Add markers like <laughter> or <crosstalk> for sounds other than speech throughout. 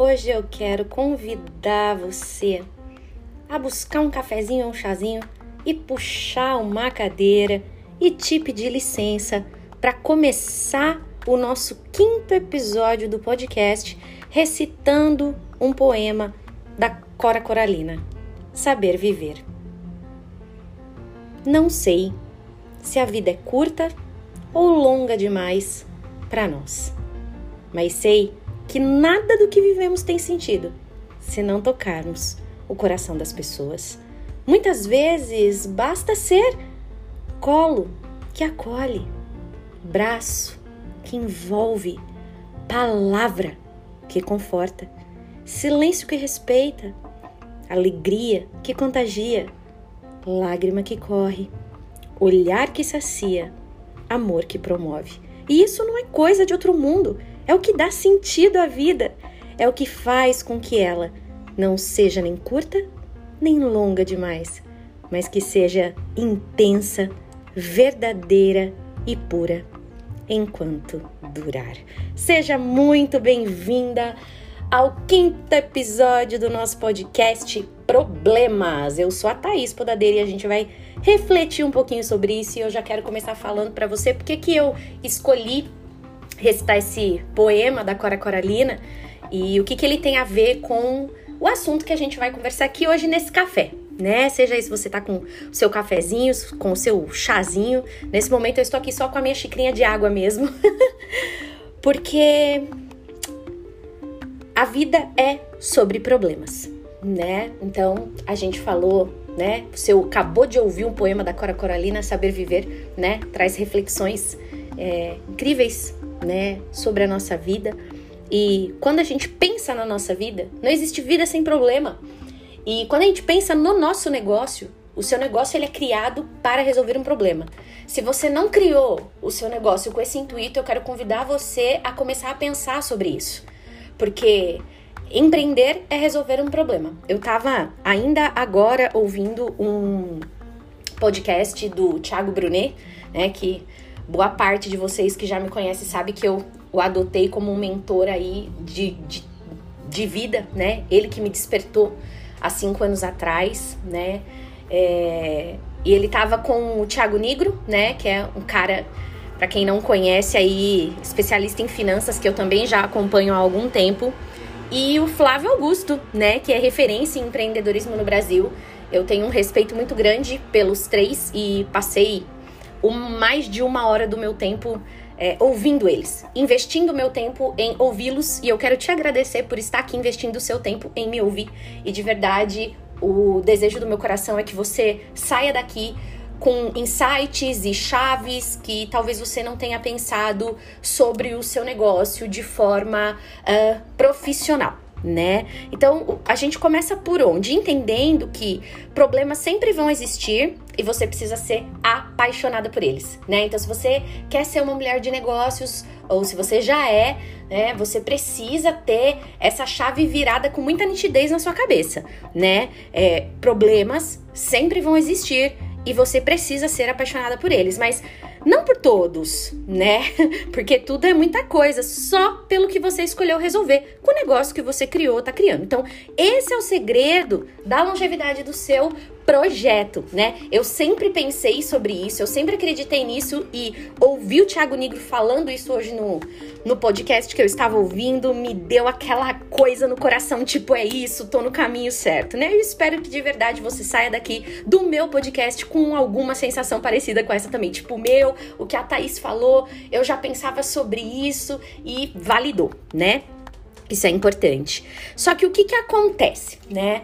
Hoje eu quero convidar você a buscar um cafezinho ou um chazinho e puxar uma cadeira e te pedir licença para começar o nosso quinto episódio do podcast recitando um poema da Cora Coralina, Saber Viver. Não sei se a vida é curta ou longa demais para nós, mas sei que nada do que vivemos tem sentido se não tocarmos o coração das pessoas. Muitas vezes basta ser colo que acolhe, braço que envolve, palavra que conforta, silêncio que respeita, alegria que contagia, lágrima que corre, olhar que sacia, amor que promove. E isso não é coisa de outro mundo, é o que dá sentido à vida, é o que faz com que ela não seja nem curta nem longa demais, mas que seja intensa, verdadeira e pura enquanto durar. Seja muito bem-vinda ao quinto episódio do nosso podcast Problemas. Eu sou a Thaís Podadeira e a gente vai refletir um pouquinho sobre isso e eu já quero começar falando para você porque que eu escolhi recitar esse poema da Cora Coralina e o que, que ele tem a ver com o assunto que a gente vai conversar aqui hoje nesse café. Né? Seja isso você tá com o seu cafezinho, com o seu chazinho. Nesse momento eu estou aqui só com a minha xicrinha de água mesmo. <laughs> Porque a vida é sobre problemas, né? Então, a gente falou, né? Você acabou de ouvir um poema da Cora Coralina, Saber Viver, né? Traz reflexões é, incríveis, né? Sobre a nossa vida. E quando a gente pensa na nossa vida, não existe vida sem problema. E quando a gente pensa no nosso negócio, o seu negócio ele é criado para resolver um problema. Se você não criou o seu negócio com esse intuito, eu quero convidar você a começar a pensar sobre isso. Porque empreender é resolver um problema. Eu tava ainda agora ouvindo um podcast do Thiago Brunet, né, que boa parte de vocês que já me conhecem sabe que eu o adotei como um mentor aí de, de, de vida, né? Ele que me despertou há cinco anos atrás, né? É, e ele tava com o Thiago Negro, né? Que é um cara para quem não conhece aí, especialista em finanças, que eu também já acompanho há algum tempo, e o Flávio Augusto, né, que é referência em empreendedorismo no Brasil. Eu tenho um respeito muito grande pelos três e passei mais de uma hora do meu tempo é, ouvindo eles, investindo meu tempo em ouvi-los e eu quero te agradecer por estar aqui investindo o seu tempo em me ouvir e de verdade o desejo do meu coração é que você saia daqui com insights e chaves que talvez você não tenha pensado sobre o seu negócio de forma uh, profissional. Né? Então a gente começa por onde? Entendendo que problemas sempre vão existir e você precisa ser apaixonada por eles, né? Então, se você quer ser uma mulher de negócios ou se você já é, né, você precisa ter essa chave virada com muita nitidez na sua cabeça, né? É, problemas sempre vão existir e você precisa ser apaixonada por eles, mas não por todos, né? <laughs> Porque tudo é muita coisa, só pelo que você escolheu resolver com o negócio que você criou, tá criando. Então, esse é o segredo da longevidade do seu projeto, né? Eu sempre pensei sobre isso, eu sempre acreditei nisso e ouvir o Thiago Negro falando isso hoje no, no podcast que eu estava ouvindo me deu aquela coisa no coração, tipo, é isso, tô no caminho certo, né? Eu espero que de verdade você saia daqui do meu podcast com alguma sensação parecida com essa também, tipo, meu, o que a Thaís falou, eu já pensava sobre isso e validou, né? Isso é importante. Só que o que que acontece, né?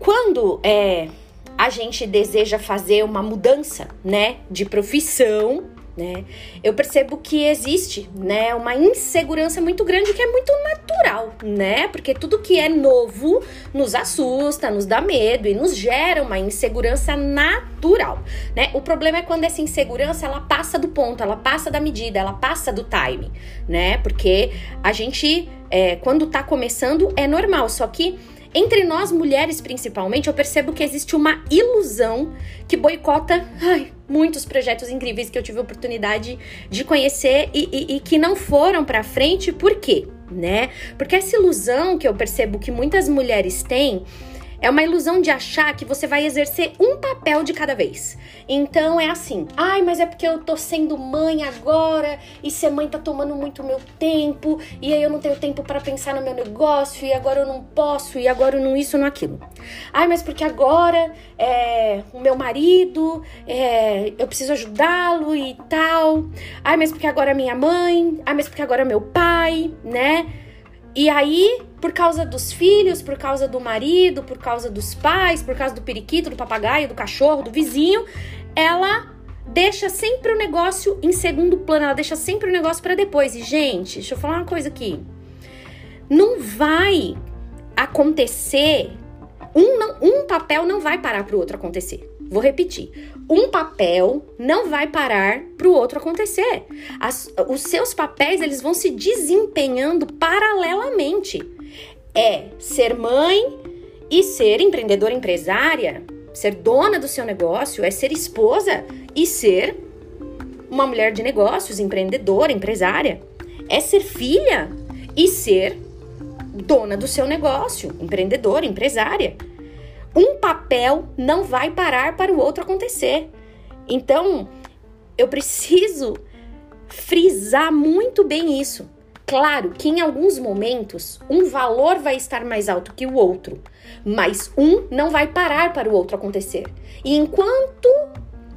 Quando é a gente deseja fazer uma mudança, né, de profissão, né? Eu percebo que existe, né, uma insegurança muito grande que é muito natural, né? Porque tudo que é novo nos assusta, nos dá medo e nos gera uma insegurança natural, né? O problema é quando essa insegurança ela passa do ponto, ela passa da medida, ela passa do time, né? Porque a gente é, quando tá começando é normal, só que entre nós mulheres, principalmente, eu percebo que existe uma ilusão que boicota ai, muitos projetos incríveis que eu tive a oportunidade de conhecer e, e, e que não foram para frente. Por quê? né? Porque essa ilusão que eu percebo que muitas mulheres têm é uma ilusão de achar que você vai exercer um papel de cada vez. Então é assim: ai, mas é porque eu tô sendo mãe agora e ser mãe tá tomando muito meu tempo e aí eu não tenho tempo para pensar no meu negócio e agora eu não posso e agora eu não isso, não aquilo. Ai, mas porque agora é, o meu marido, é, eu preciso ajudá-lo e tal. Ai, mas porque agora é minha mãe. Ai, mas porque agora é meu pai, né? E aí, por causa dos filhos, por causa do marido, por causa dos pais, por causa do periquito, do papagaio, do cachorro, do vizinho, ela deixa sempre o negócio em segundo plano, ela deixa sempre o negócio para depois. E, gente, deixa eu falar uma coisa aqui. Não vai acontecer, um, não, um papel não vai parar para o outro acontecer. Vou repetir. Um papel não vai parar para o outro acontecer. As, os seus papéis eles vão se desempenhando paralelamente. É ser mãe e ser empreendedora empresária, ser dona do seu negócio, é ser esposa e ser uma mulher de negócios, empreendedora, empresária. É ser filha e ser dona do seu negócio, empreendedora, empresária um papel não vai parar para o outro acontecer. Então, eu preciso frisar muito bem isso. Claro que em alguns momentos um valor vai estar mais alto que o outro, mas um não vai parar para o outro acontecer. E enquanto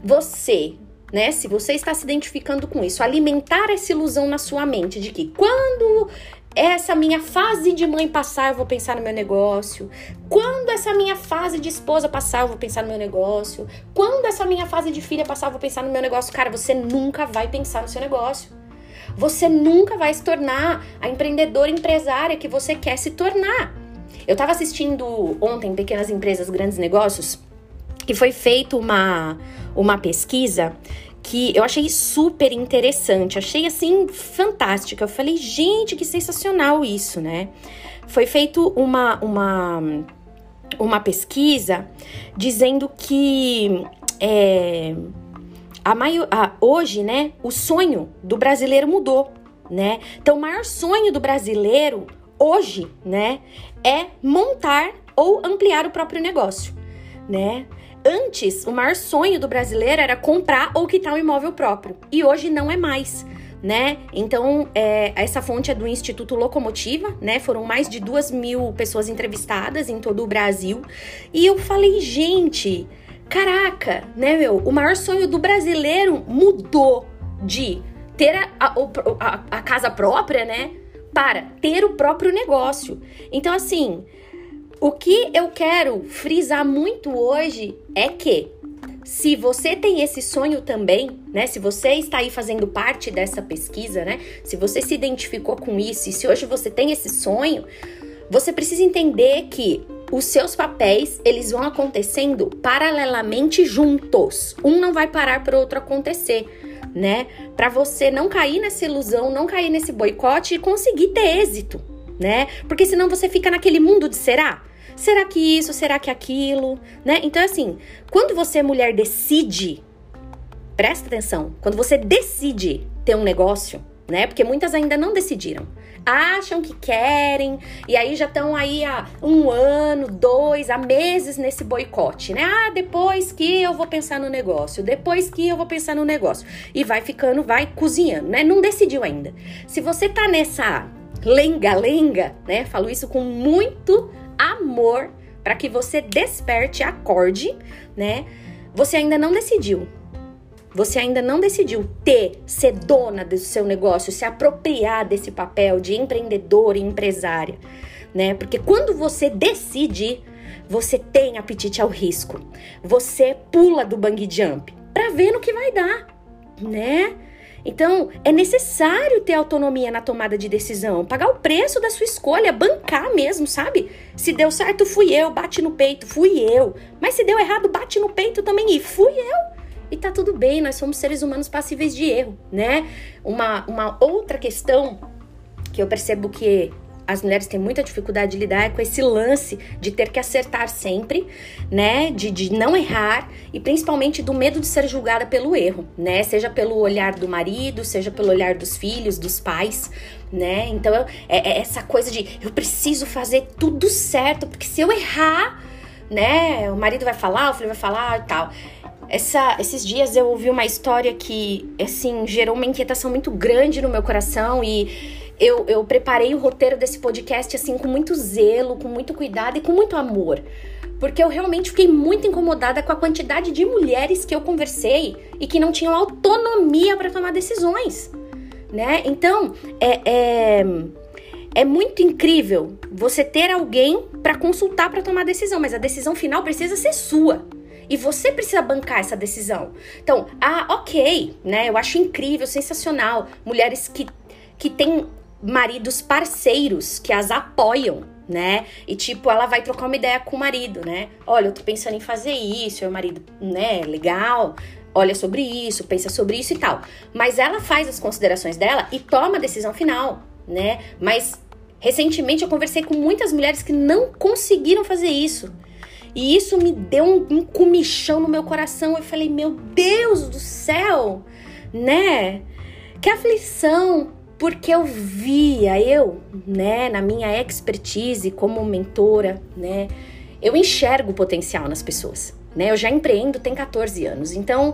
você, né, se você está se identificando com isso, alimentar essa ilusão na sua mente de que quando essa minha fase de mãe passar, eu vou pensar no meu negócio. Quando essa minha fase de esposa passar, eu vou pensar no meu negócio. Quando essa minha fase de filha passar, eu vou pensar no meu negócio. Cara, você nunca vai pensar no seu negócio. Você nunca vai se tornar a empreendedora empresária que você quer se tornar. Eu estava assistindo ontem Pequenas Empresas, Grandes Negócios, e foi feita uma, uma pesquisa que eu achei super interessante, achei assim fantástica. Eu falei, gente, que sensacional isso, né? Foi feito uma uma uma pesquisa dizendo que é, a maior, a, hoje, né, o sonho do brasileiro mudou, né? Então, o maior sonho do brasileiro hoje, né, é montar ou ampliar o próprio negócio, né? Antes, o maior sonho do brasileiro era comprar ou quitar um imóvel próprio. E hoje não é mais. Né? Então, é, essa fonte é do Instituto Locomotiva, né? Foram mais de duas mil pessoas entrevistadas em todo o Brasil. E eu falei, gente, caraca, né, meu? O maior sonho do brasileiro mudou de ter a, a, a, casa própria, né? Para ter o próprio negócio. Então, assim, o que eu quero frisar muito hoje é que se você tem esse sonho também, né? Se você está aí fazendo parte dessa pesquisa, né? Se você se identificou com isso e se hoje você tem esse sonho, você precisa entender que os seus papéis, eles vão acontecendo paralelamente juntos. Um não vai parar para o outro acontecer, né? Para você não cair nessa ilusão, não cair nesse boicote e conseguir ter êxito, né? Porque senão você fica naquele mundo de será. Será que isso? Será que aquilo? Né? Então, assim, quando você, mulher, decide, presta atenção, quando você decide ter um negócio, né? Porque muitas ainda não decidiram. Acham que querem, e aí já estão aí há um ano, dois, há meses nesse boicote, né? Ah, depois que eu vou pensar no negócio, depois que eu vou pensar no negócio. E vai ficando, vai cozinhando, né? Não decidiu ainda. Se você tá nessa lenga-lenga, né? Falo isso com muito amor para que você desperte, acorde, né? Você ainda não decidiu. Você ainda não decidiu ter, ser dona do seu negócio, se apropriar desse papel de empreendedora e empresária, né? Porque quando você decide, você tem apetite ao risco. Você pula do bang jump para ver no que vai dar, né? Então, é necessário ter autonomia na tomada de decisão, pagar o preço da sua escolha, bancar mesmo, sabe? Se deu certo, fui eu, bate no peito, fui eu. Mas se deu errado, bate no peito também e fui eu. E tá tudo bem, nós somos seres humanos passíveis de erro, né? Uma, uma outra questão que eu percebo que as mulheres têm muita dificuldade de lidar com esse lance de ter que acertar sempre, né? De, de não errar e principalmente do medo de ser julgada pelo erro, né? Seja pelo olhar do marido, seja pelo olhar dos filhos, dos pais, né? Então é, é essa coisa de eu preciso fazer tudo certo, porque se eu errar, né? O marido vai falar, o filho vai falar e tal. Essa, esses dias eu ouvi uma história que, assim, gerou uma inquietação muito grande no meu coração e eu, eu preparei o roteiro desse podcast, assim, com muito zelo, com muito cuidado e com muito amor. Porque eu realmente fiquei muito incomodada com a quantidade de mulheres que eu conversei e que não tinham autonomia para tomar decisões, né? Então, é, é, é muito incrível você ter alguém para consultar para tomar decisão, mas a decisão final precisa ser sua. E você precisa bancar essa decisão. Então, ah, ok, né? Eu acho incrível, sensacional. Mulheres que, que têm maridos parceiros que as apoiam, né? E tipo, ela vai trocar uma ideia com o marido, né? Olha, eu tô pensando em fazer isso, o marido, né, legal, olha sobre isso, pensa sobre isso e tal. Mas ela faz as considerações dela e toma a decisão final, né? Mas recentemente eu conversei com muitas mulheres que não conseguiram fazer isso. E isso me deu um, um comichão no meu coração. Eu falei, meu Deus do céu, né? Que aflição, porque eu via, eu, né, na minha expertise como mentora, né, eu enxergo o potencial nas pessoas, né? Eu já empreendo tem 14 anos, então,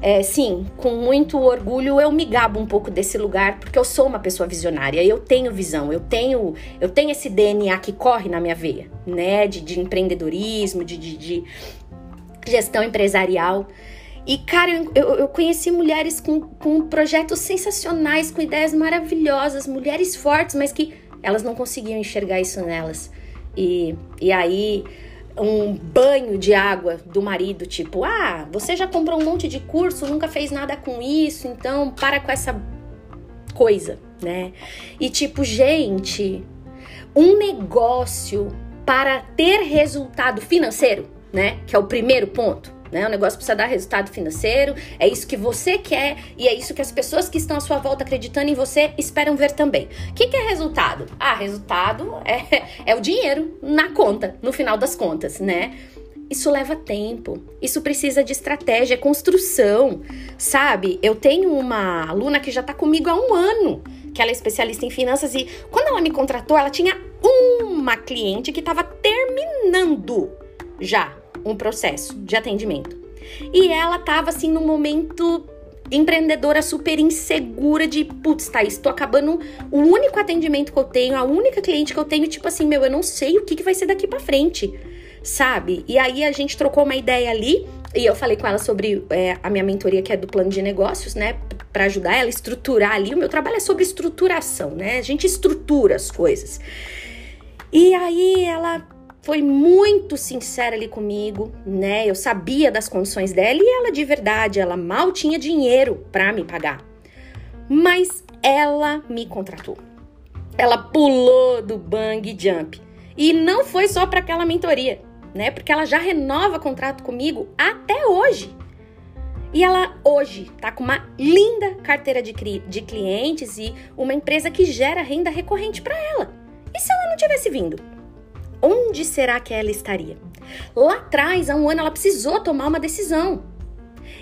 é, sim, com muito orgulho eu me gabo um pouco desse lugar porque eu sou uma pessoa visionária, eu tenho visão, eu tenho, eu tenho esse DNA que corre na minha veia, né, de, de empreendedorismo, de, de, de gestão empresarial. E, cara, eu, eu conheci mulheres com, com projetos sensacionais, com ideias maravilhosas, mulheres fortes, mas que elas não conseguiam enxergar isso nelas. E, e aí um banho de água do marido, tipo, ah, você já comprou um monte de curso, nunca fez nada com isso, então para com essa coisa, né? E tipo, gente, um negócio para ter resultado financeiro, né? Que é o primeiro ponto. Né? O negócio precisa dar resultado financeiro, é isso que você quer e é isso que as pessoas que estão à sua volta acreditando em você esperam ver também. O que, que é resultado? Ah, resultado é, é o dinheiro na conta, no final das contas, né? Isso leva tempo, isso precisa de estratégia, é construção, sabe? Eu tenho uma aluna que já tá comigo há um ano, que ela é especialista em finanças e quando ela me contratou, ela tinha uma cliente que estava terminando já um processo de atendimento. E ela tava assim num momento empreendedora super insegura de, putz, tá, estou acabando o único atendimento que eu tenho, a única cliente que eu tenho, tipo assim, meu, eu não sei o que, que vai ser daqui para frente, sabe? E aí a gente trocou uma ideia ali e eu falei com ela sobre é, a minha mentoria que é do plano de negócios, né? Para ajudar ela a estruturar ali. O meu trabalho é sobre estruturação, né? A gente estrutura as coisas. E aí ela foi muito sincera ali comigo, né? Eu sabia das condições dela e ela de verdade, ela mal tinha dinheiro para me pagar. Mas ela me contratou. Ela pulou do bang jump. E não foi só para aquela mentoria, né? Porque ela já renova contrato comigo até hoje. E ela hoje tá com uma linda carteira de, de clientes e uma empresa que gera renda recorrente para ela. E se ela não tivesse vindo? Onde será que ela estaria? Lá atrás, há um ano, ela precisou tomar uma decisão.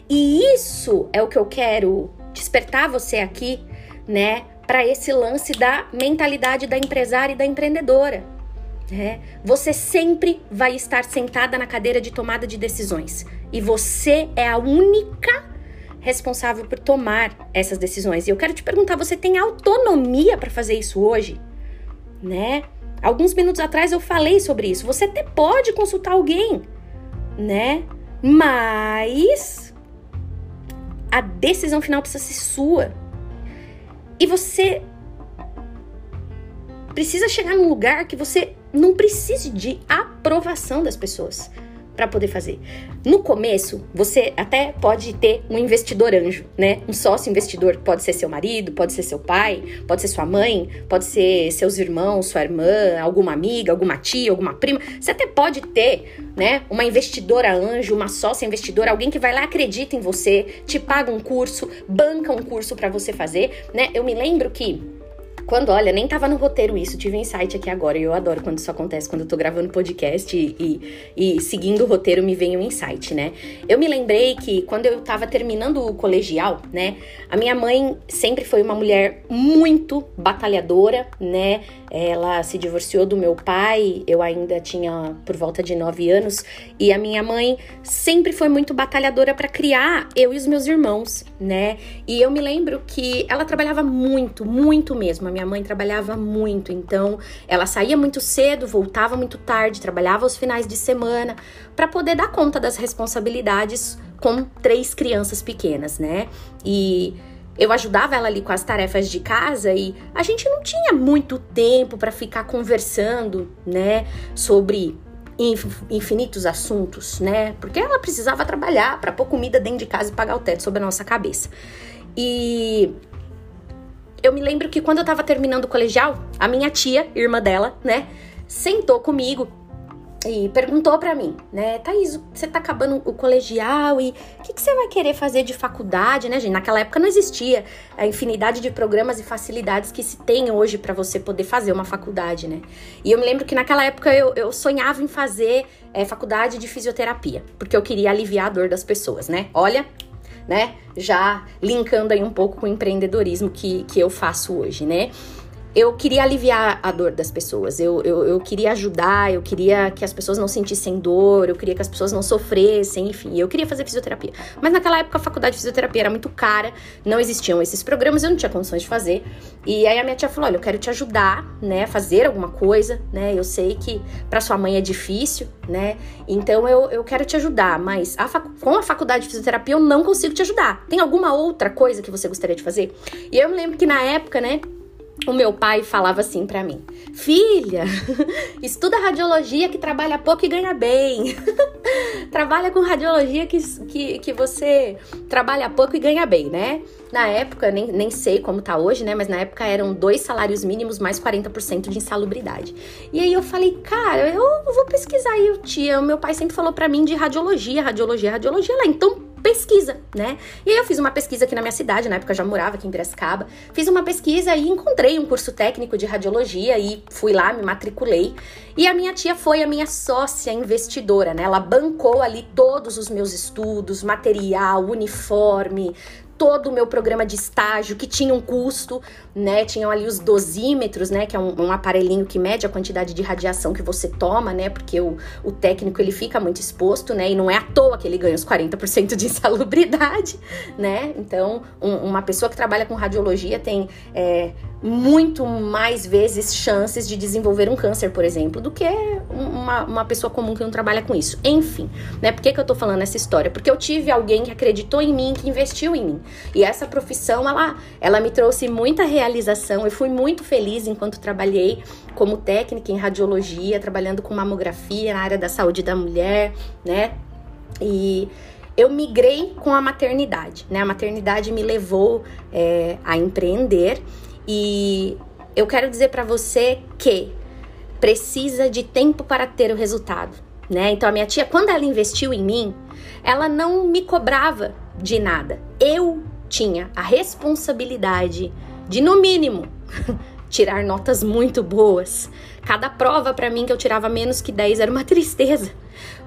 E isso é o que eu quero despertar você aqui, né, para esse lance da mentalidade da empresária e da empreendedora. Né? Você sempre vai estar sentada na cadeira de tomada de decisões e você é a única responsável por tomar essas decisões. E eu quero te perguntar, você tem autonomia para fazer isso hoje? Né? Alguns minutos atrás eu falei sobre isso. Você até pode consultar alguém, né? Mas a decisão final precisa ser sua. E você precisa chegar num lugar que você não precise de aprovação das pessoas para poder fazer. No começo, você até pode ter um investidor anjo, né? Um sócio investidor, pode ser seu marido, pode ser seu pai, pode ser sua mãe, pode ser seus irmãos, sua irmã, alguma amiga, alguma tia, alguma prima. Você até pode ter, né, uma investidora anjo, uma sócia investidora, alguém que vai lá acredita em você, te paga um curso, banca um curso para você fazer, né? Eu me lembro que quando, olha, nem tava no roteiro isso, tive um insight aqui agora, e eu adoro quando isso acontece, quando eu tô gravando podcast e, e, e, seguindo o roteiro me vem um insight, né? Eu me lembrei que quando eu tava terminando o colegial, né, a minha mãe sempre foi uma mulher muito batalhadora, né? Ela se divorciou do meu pai, eu ainda tinha por volta de nove anos, e a minha mãe sempre foi muito batalhadora para criar eu e os meus irmãos, né? E eu me lembro que ela trabalhava muito, muito mesmo minha mãe trabalhava muito, então ela saía muito cedo, voltava muito tarde, trabalhava aos finais de semana para poder dar conta das responsabilidades com três crianças pequenas, né? E eu ajudava ela ali com as tarefas de casa e a gente não tinha muito tempo para ficar conversando, né, sobre infinitos assuntos, né? Porque ela precisava trabalhar para pôr comida dentro de casa e pagar o teto sobre a nossa cabeça. E eu me lembro que quando eu tava terminando o colegial, a minha tia, irmã dela, né, sentou comigo e perguntou para mim, né, Thaís, você tá acabando o colegial e o que, que, você vai querer fazer de faculdade, né, gente? Naquela época não existia a infinidade de programas e facilidades que se tem hoje para você poder fazer uma faculdade, né? E eu me lembro que naquela época eu, eu sonhava em fazer é, faculdade de fisioterapia, porque eu queria aliviar a dor das pessoas, né? Olha, né? Já linkando aí um pouco com o empreendedorismo que, que eu faço hoje, né? Eu queria aliviar a dor das pessoas, eu, eu, eu, queria ajudar, eu queria que as pessoas não sentissem dor, eu queria que as pessoas não sofressem, enfim, eu queria fazer fisioterapia. Mas naquela época a faculdade de fisioterapia era muito cara, não existiam esses programas, eu não tinha condições de fazer. E aí a minha tia falou: olha, eu quero te ajudar, né, fazer alguma coisa, né? Eu sei que para sua mãe é difícil, né? Então eu, eu quero te ajudar, mas a com a faculdade de fisioterapia eu não consigo te ajudar. Tem alguma outra coisa que você gostaria de fazer? E eu me lembro que na época, né? O meu pai falava assim para mim: Filha, <laughs> estuda radiologia que trabalha pouco e ganha bem. <laughs> trabalha com radiologia que, que, que você trabalha pouco e ganha bem, né? Na época, nem, nem sei como tá hoje, né? Mas na época eram dois salários mínimos mais 40% de insalubridade. E aí eu falei, cara, eu vou pesquisar aí. O meu pai sempre falou para mim de radiologia, radiologia, radiologia lá. Então pesquisa, né? E aí eu fiz uma pesquisa aqui na minha cidade, na época eu já morava aqui em Piracicaba. Fiz uma pesquisa e encontrei um curso técnico de radiologia e fui lá, me matriculei. E a minha tia foi a minha sócia investidora, né? Ela bancou ali todos os meus estudos, material, uniforme, todo o meu programa de estágio, que tinha um custo, né? Tinham ali os dosímetros, né? Que é um, um, aparelhinho que mede a quantidade de radiação que você toma, né? Porque o, o técnico ele fica muito exposto, né? E não é à toa que ele ganha os 40% de <laughs> insalubridade, né? Então, um, uma pessoa que trabalha com radiologia tem é, muito mais vezes chances de desenvolver um câncer, por exemplo, do que uma, uma pessoa comum que não trabalha com isso. Enfim, né? Por que, que eu tô falando essa história? Porque eu tive alguém que acreditou em mim, que investiu em mim. E essa profissão, ela, ela me trouxe muita realização. Eu fui muito feliz enquanto trabalhei como técnica em radiologia, trabalhando com mamografia na área da saúde da mulher, né? E eu migrei com a maternidade, né? A maternidade me levou é, a empreender e eu quero dizer para você que precisa de tempo para ter o resultado, né? Então a minha tia, quando ela investiu em mim, ela não me cobrava de nada. Eu tinha a responsabilidade de no mínimo <laughs> tirar notas muito boas. Cada prova para mim que eu tirava menos que 10 era uma tristeza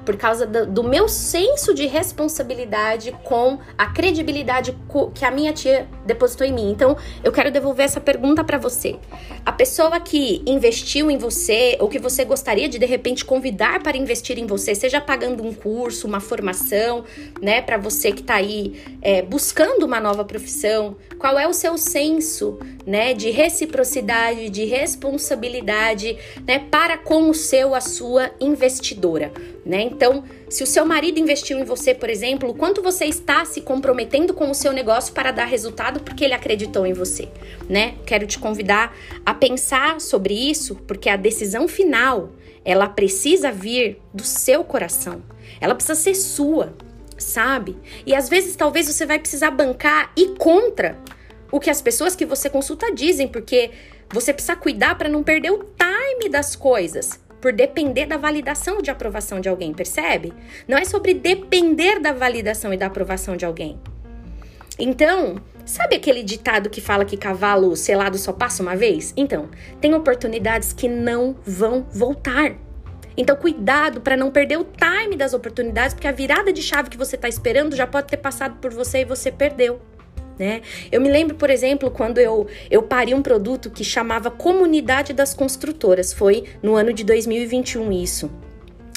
por causa do, meu senso de responsabilidade com a credibilidade que a minha tia depositou em mim. Então, eu quero devolver essa pergunta para você. A pessoa que investiu em você ou que você gostaria de de repente convidar para investir em você, seja pagando um curso, uma formação, né, para você que está aí é, buscando uma nova profissão, qual é o seu senso, né, de reciprocidade, de responsabilidade, né, para com o seu, a sua investidora né? Então, se o seu marido investiu em você, por exemplo, quanto você está se comprometendo com o seu negócio para dar resultado porque ele acreditou em você, né? Quero te convidar a pensar sobre isso, porque a decisão final, ela precisa vir do seu coração. Ela precisa ser sua, sabe? E às vezes talvez você vai precisar bancar e contra o que as pessoas que você consulta dizem, porque você precisa cuidar para não perder o time das coisas por depender da validação de aprovação de alguém, percebe? Não é sobre depender da validação e da aprovação de alguém. Então, Sabe aquele ditado que fala que cavalo selado só passa uma vez? Então, tem oportunidades que não vão voltar. Então, cuidado para não perder o time das oportunidades, porque a virada de chave que você está esperando já pode ter passado por você e você perdeu. Né? Eu me lembro, por exemplo, quando eu, eu pari um produto que chamava Comunidade das Construtoras. Foi no ano de 2021 isso.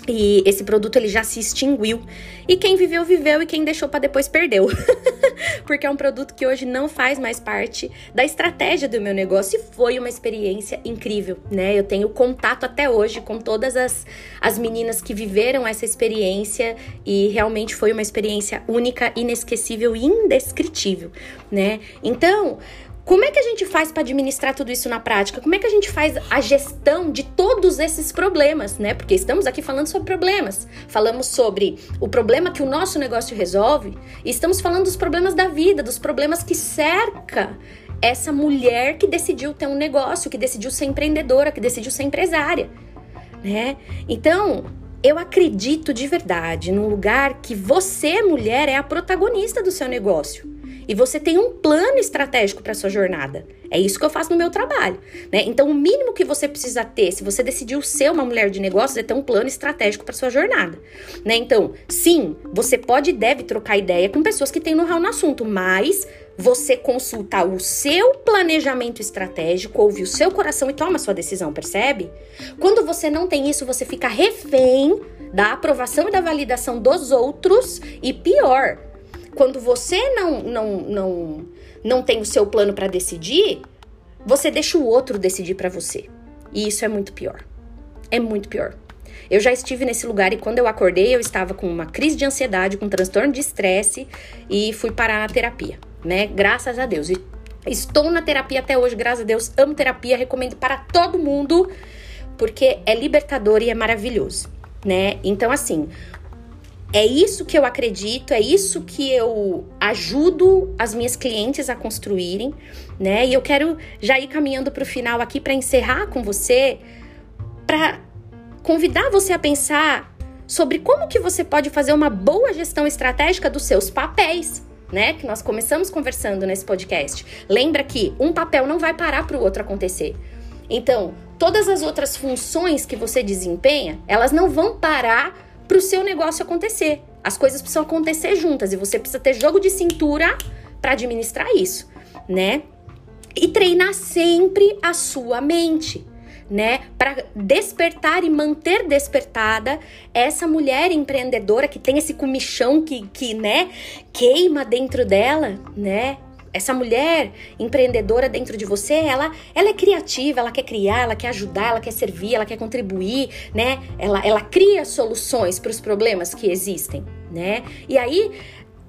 E esse produto ele já se extinguiu. E quem viveu, viveu e quem deixou para depois perdeu. <laughs> Porque é um produto que hoje não faz mais parte da estratégia do meu negócio e foi uma experiência incrível, né? Eu tenho contato até hoje com todas as, as meninas que viveram essa experiência e realmente foi uma experiência única, inesquecível e indescritível, né? Então, como é que a gente faz para administrar tudo isso na prática? Como é que a gente faz a gestão de todos esses problemas, né? Porque estamos aqui falando sobre problemas. Falamos sobre o problema que o nosso negócio resolve e estamos falando dos problemas da vida, dos problemas que cerca essa mulher que decidiu ter um negócio, que decidiu ser empreendedora, que decidiu ser empresária, né? Então, eu acredito de verdade num lugar que você, mulher, é a protagonista do seu negócio e você tem um plano estratégico para sua jornada. É isso que eu faço no meu trabalho, né? Então, o mínimo que você precisa ter, se você decidiu ser uma mulher de negócios, é ter um plano estratégico para sua jornada, né? Então, sim, você pode e deve trocar ideia com pessoas que têm know-how no assunto, mas você consultar o seu planejamento estratégico, ouvir o seu coração e toma sua decisão, percebe? Quando você não tem isso, você fica refém da aprovação e da validação dos outros e pior, quando você não não não não tem o seu plano para decidir, você deixa o outro decidir para você. E isso é muito pior. É muito pior. Eu já estive nesse lugar e quando eu acordei, eu estava com uma crise de ansiedade, com um transtorno de estresse e fui parar na terapia, né? Graças a Deus. E estou na terapia até hoje, graças a Deus. Amo terapia, recomendo para todo mundo, porque é libertador e é maravilhoso, né? Então assim, é isso que eu acredito, é isso que eu ajudo as minhas clientes a construírem, né? E eu quero já ir caminhando para o final aqui para encerrar com você, para convidar você a pensar sobre como que você pode fazer uma boa gestão estratégica dos seus papéis, né? Que nós começamos conversando nesse podcast. Lembra que um papel não vai parar para o outro acontecer. Então, todas as outras funções que você desempenha, elas não vão parar para o seu negócio acontecer. As coisas precisam acontecer juntas e você precisa ter jogo de cintura para administrar isso, né? E treinar sempre a sua mente, né? Para despertar e manter despertada essa mulher empreendedora que tem esse comichão que, que, né, queima dentro dela, né? Essa mulher empreendedora dentro de você, ela, ela é criativa, ela quer criar, ela quer ajudar, ela quer servir, ela quer contribuir, né? Ela, ela cria soluções para os problemas que existem, né? E aí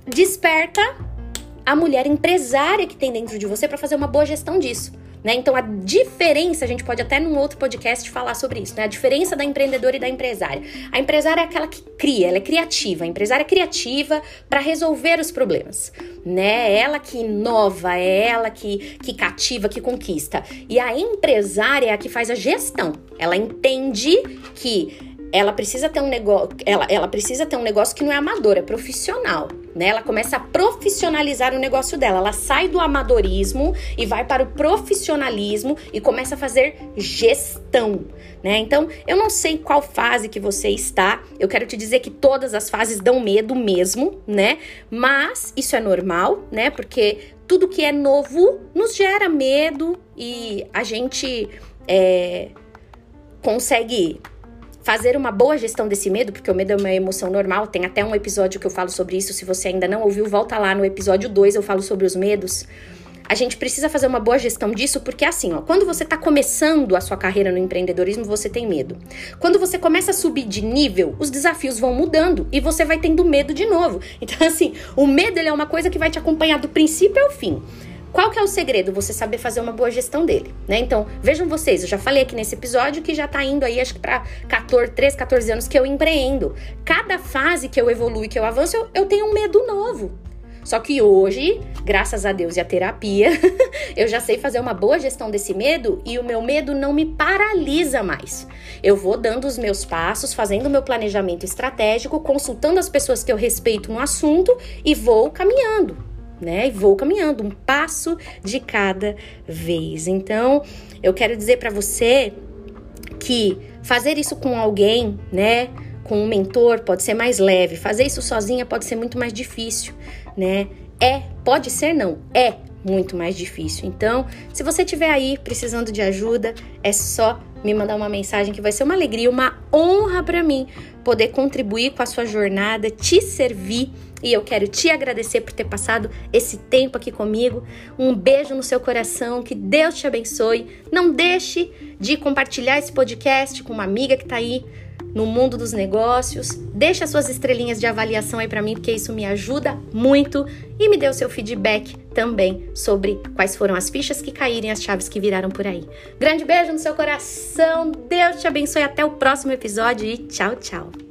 desperta a mulher empresária que tem dentro de você para fazer uma boa gestão disso. Né? Então, a diferença, a gente pode até num outro podcast falar sobre isso, né? A diferença da empreendedora e da empresária. A empresária é aquela que cria, ela é criativa. A empresária é criativa para resolver os problemas, né? É ela que inova, é ela que, que cativa, que conquista. E a empresária é a que faz a gestão. Ela entende que ela precisa ter um negócio, ela, ela precisa ter um negócio que não é amador, é profissional, né? Ela começa a profissionalizar o negócio dela. Ela sai do amadorismo e vai para o profissionalismo e começa a fazer gestão, né? Então, eu não sei qual fase que você está. Eu quero te dizer que todas as fases dão medo mesmo, né? Mas isso é normal, né? Porque tudo que é novo nos gera medo e a gente é, consegue fazer uma boa gestão desse medo, porque o medo é uma emoção normal, tem até um episódio que eu falo sobre isso, se você ainda não ouviu, volta lá no episódio 2, eu falo sobre os medos. A gente precisa fazer uma boa gestão disso, porque assim, ó, quando você está começando a sua carreira no empreendedorismo, você tem medo. Quando você começa a subir de nível, os desafios vão mudando e você vai tendo medo de novo. <laughs> Então, assim, o medo é uma coisa que vai te acompanhar do princípio ao fim. Qual que é o segredo? Você saber fazer uma boa gestão dele, né? Então, vejam vocês, eu já falei aqui nesse episódio que já tá indo aí, acho que pra 14, 13, 14 anos que eu empreendo. Cada fase que eu evoluo e que eu avanço, eu, eu tenho um medo novo. Só que hoje, graças a Deus e a terapia, <laughs> eu já sei fazer uma boa gestão desse medo e o meu medo não me paralisa mais. Eu vou dando os meus passos, fazendo o meu planejamento estratégico, consultando as pessoas que eu respeito no assunto e vou caminhando né? E vou caminhando, um passo de cada vez. Então, eu quero dizer para você que fazer isso com alguém, né? Com um mentor pode ser mais leve, fazer isso sozinha pode ser muito mais difícil, né? É, pode ser não, é muito mais difícil. Então, se você estiver aí precisando de ajuda, é só me mandar uma mensagem que vai ser uma alegria, uma honra para mim poder contribuir com a sua jornada, te servir. E eu quero te agradecer por ter passado esse tempo aqui comigo. Um beijo no seu coração, que Deus te abençoe. Não deixe de compartilhar esse podcast com uma amiga que está aí no mundo dos negócios. Deixa suas estrelinhas de avaliação aí para mim, porque isso me ajuda muito e me dê o seu feedback também sobre quais foram as fichas que caíram, as chaves que viraram por aí. Grande beijo no seu coração. Deus te abençoe até o próximo episódio e tchau, tchau.